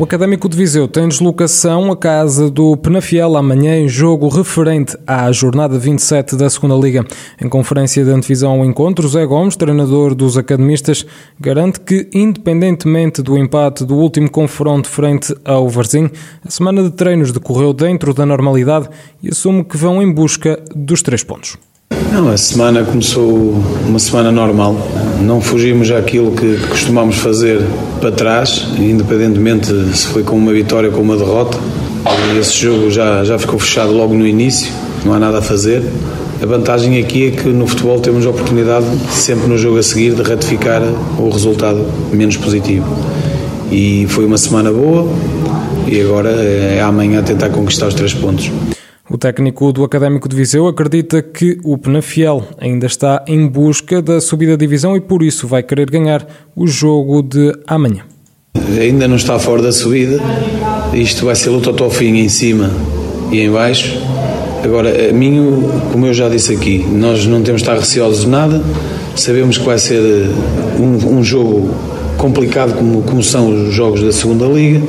O Académico de Viseu tem deslocação à casa do Penafiel amanhã em jogo referente à jornada 27 da Segunda Liga. Em conferência de antevisão ao encontro, Zé Gomes, treinador dos academistas, garante que, independentemente do empate do último confronto frente ao Varzim, a semana de treinos decorreu dentro da normalidade e assume que vão em busca dos três pontos. Não, a semana começou uma semana normal. Não fugimos àquilo que costumamos fazer para trás, independentemente se foi com uma vitória ou com uma derrota. Esse jogo já, já ficou fechado logo no início, não há nada a fazer. A vantagem aqui é que no futebol temos a oportunidade, sempre no jogo a seguir, de ratificar o resultado menos positivo. E foi uma semana boa e agora é amanhã tentar conquistar os três pontos. O técnico do Académico de Viseu acredita que o Penafiel ainda está em busca da subida da divisão e por isso vai querer ganhar o jogo de amanhã. Ainda não está fora da subida, isto vai ser luta até ao fim em cima e em baixo. Agora, a mim, como eu já disse aqui, nós não temos de estar receosos de nada, sabemos que vai ser um, um jogo complicado como, como são os jogos da segunda liga,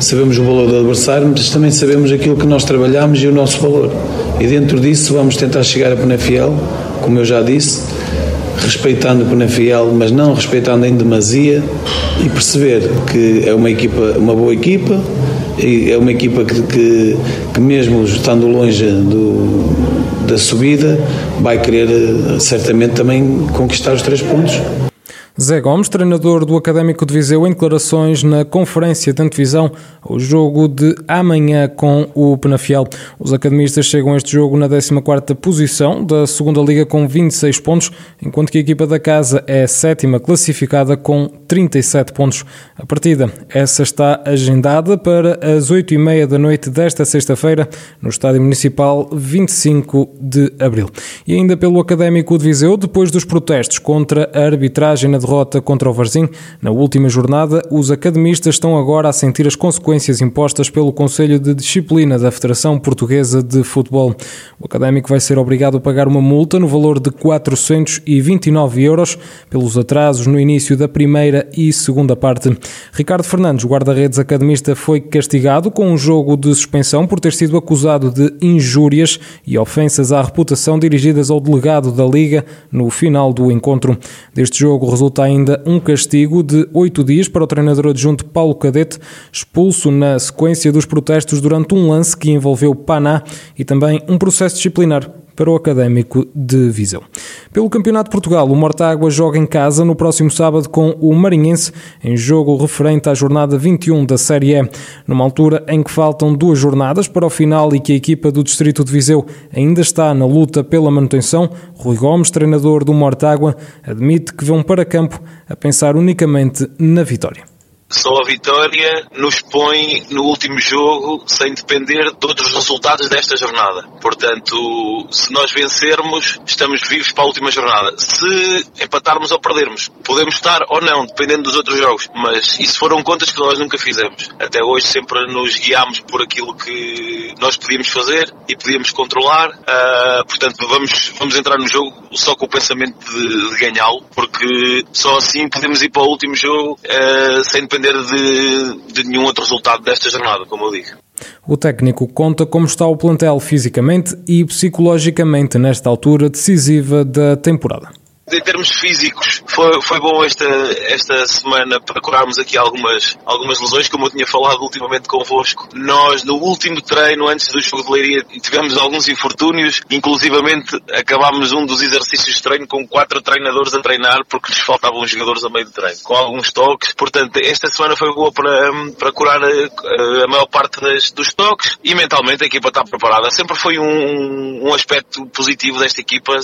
sabemos o valor do adversário, mas também sabemos aquilo que nós trabalhamos e o nosso valor. E dentro disso vamos tentar chegar a Penafiel, como eu já disse, respeitando Penafiel, mas não respeitando em demasia e perceber que é uma equipa, uma boa equipa, é uma equipa que, que, que mesmo estando longe do, da subida, vai querer certamente também conquistar os três pontos. Zé Gomes, treinador do Académico de Viseu, em declarações na conferência de antevisão ao jogo de amanhã com o Penafiel. Os academistas chegam a este jogo na 14ª posição da segunda Liga com 26 pontos, enquanto que a equipa da casa é a sétima classificada com 37 pontos. A partida, essa está agendada para as 8h30 da noite desta sexta-feira no Estádio Municipal 25 de Abril. E ainda pelo Académico de Viseu, depois dos protestos contra a arbitragem na derrota contra o Varzim. Na última jornada, os academistas estão agora a sentir as consequências impostas pelo Conselho de Disciplina da Federação Portuguesa de Futebol. O académico vai ser obrigado a pagar uma multa no valor de 429 euros pelos atrasos no início da primeira e segunda parte. Ricardo Fernandes, guarda-redes academista, foi castigado com um jogo de suspensão por ter sido acusado de injúrias e ofensas à reputação dirigidas ao delegado da Liga no final do encontro. Deste jogo resulta ainda um castigo de oito dias para o treinador adjunto Paulo Cadete, expulso na sequência dos protestos durante um lance que envolveu Paná e também um processo disciplinar para o Académico de Viseu. Pelo Campeonato de Portugal, o Mortágua joga em casa no próximo sábado com o Marinhense, em jogo referente à jornada 21 da Série E, numa altura em que faltam duas jornadas para o final e que a equipa do Distrito de Viseu ainda está na luta pela manutenção. Rui Gomes, treinador do Mortágua, admite que vão para campo a pensar unicamente na vitória. Só a vitória nos põe no último jogo sem depender de outros resultados desta jornada. Portanto, se nós vencermos, estamos vivos para a última jornada. Se empatarmos ou perdermos, podemos estar ou não, dependendo dos outros jogos. Mas isso foram contas que nós nunca fizemos. Até hoje sempre nos guiámos por aquilo que nós podíamos fazer e podíamos controlar. Uh, portanto, vamos, vamos entrar no jogo só com o pensamento de, de ganhá-lo, porque só assim podemos ir para o último jogo uh, sem depender depender de, de nenhum outro resultado desta jornada, como eu digo. O técnico conta como está o plantel fisicamente e psicologicamente nesta altura decisiva da temporada. Em termos físicos, foi, foi bom esta, esta semana para curarmos aqui algumas, algumas lesões, como eu tinha falado ultimamente convosco. Nós, no último treino, antes do jogo de Leiria, tivemos alguns infortúnios, inclusivamente acabámos um dos exercícios de treino com quatro treinadores a treinar, porque nos faltavam jogadores a meio de treino, com alguns toques. Portanto, esta semana foi boa para, para curar a, a maior parte das, dos toques e mentalmente a equipa está preparada. Sempre foi um, um aspecto positivo desta equipa,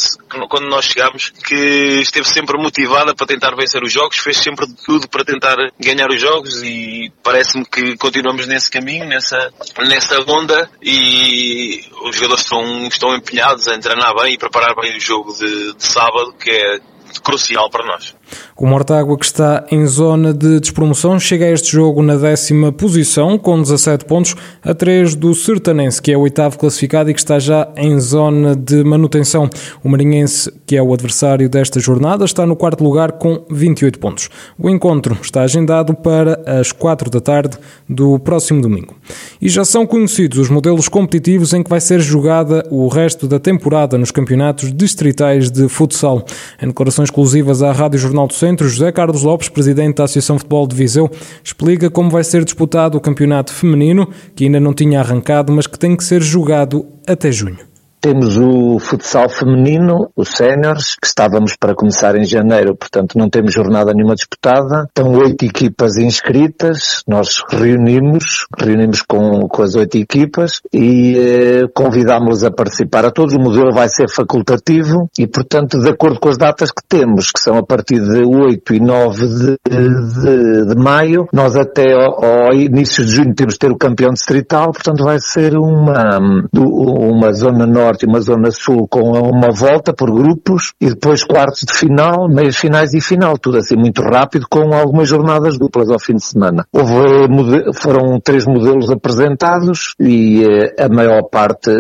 quando nós chegamos, que esteve sempre motivada para tentar vencer os jogos, fez sempre tudo para tentar ganhar os jogos e parece-me que continuamos nesse caminho, nessa, nessa onda e os jogadores estão, estão empenhados a treinar bem e preparar bem o jogo de, de sábado, que é crucial para nós. O Mortágua, que está em zona de despromoção, chega a este jogo na décima posição, com 17 pontos, a 3 do Sertanense, que é o oitavo classificado e que está já em zona de manutenção. O Marinhense, que é o adversário desta jornada, está no quarto lugar com 28 pontos. O encontro está agendado para as 4 da tarde do próximo domingo. E já são conhecidos os modelos competitivos em que vai ser jogada o resto da temporada nos campeonatos distritais de futsal. Em declarações exclusivas à Rádio Jornal do Centro, José Carlos Lopes, presidente da Associação Futebol de Viseu, explica como vai ser disputado o campeonato feminino, que ainda não tinha arrancado, mas que tem que ser jogado até junho. Temos o futsal feminino, os séniores, que estávamos para começar em janeiro, portanto não temos jornada nenhuma disputada. Estão oito equipas inscritas, nós reunimos, reunimos com, com as oito equipas e eh, convidámos-los a participar a todos. O modelo vai ser facultativo e, portanto, de acordo com as datas que temos, que são a partir de 8 e 9 de, de, de maio, nós até ao, ao, início de junho temos de ter o campeão distrital, portanto vai ser uma, uma zona norte Norte e uma Zona Sul com uma volta por grupos e depois quartos de final, meias finais e final, tudo assim muito rápido com algumas jornadas duplas ao fim de semana. Houve, foram três modelos apresentados e eh, a maior parte,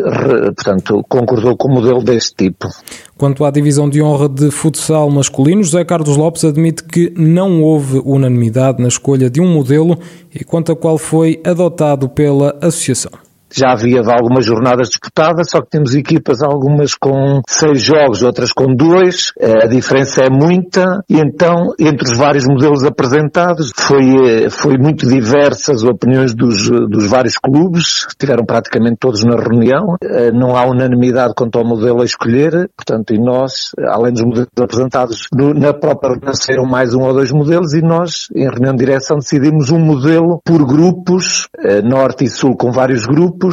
portanto, concordou com o modelo deste tipo. Quanto à divisão de honra de futsal masculino, José Carlos Lopes admite que não houve unanimidade na escolha de um modelo e quanto a qual foi adotado pela associação já havia algumas jornadas disputadas, só que temos equipas algumas com seis jogos, outras com dois, eh, a diferença é muita, e então, entre os vários modelos apresentados, foi, eh, foi muito diversas as opiniões dos, dos vários clubes, estiveram praticamente todos na reunião, eh, não há unanimidade quanto ao modelo a escolher, portanto, e nós, além dos modelos apresentados, na própria reunião saíram mais um ou dois modelos, e nós, em reunião de direção, decidimos um modelo por grupos, norte e sul com vários grupos,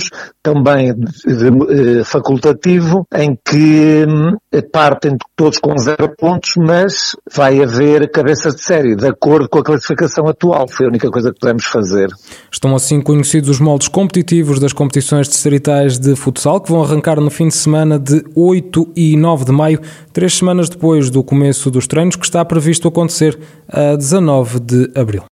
também de, facultativo, em que hum, partem todos com zero pontos, mas vai haver cabeças de série, de acordo com a classificação atual. Foi a única coisa que podemos fazer. Estão assim conhecidos os moldes competitivos das competições distritais de futsal, que vão arrancar no fim de semana de 8 e 9 de maio, três semanas depois do começo dos treinos, que está previsto acontecer a 19 de abril.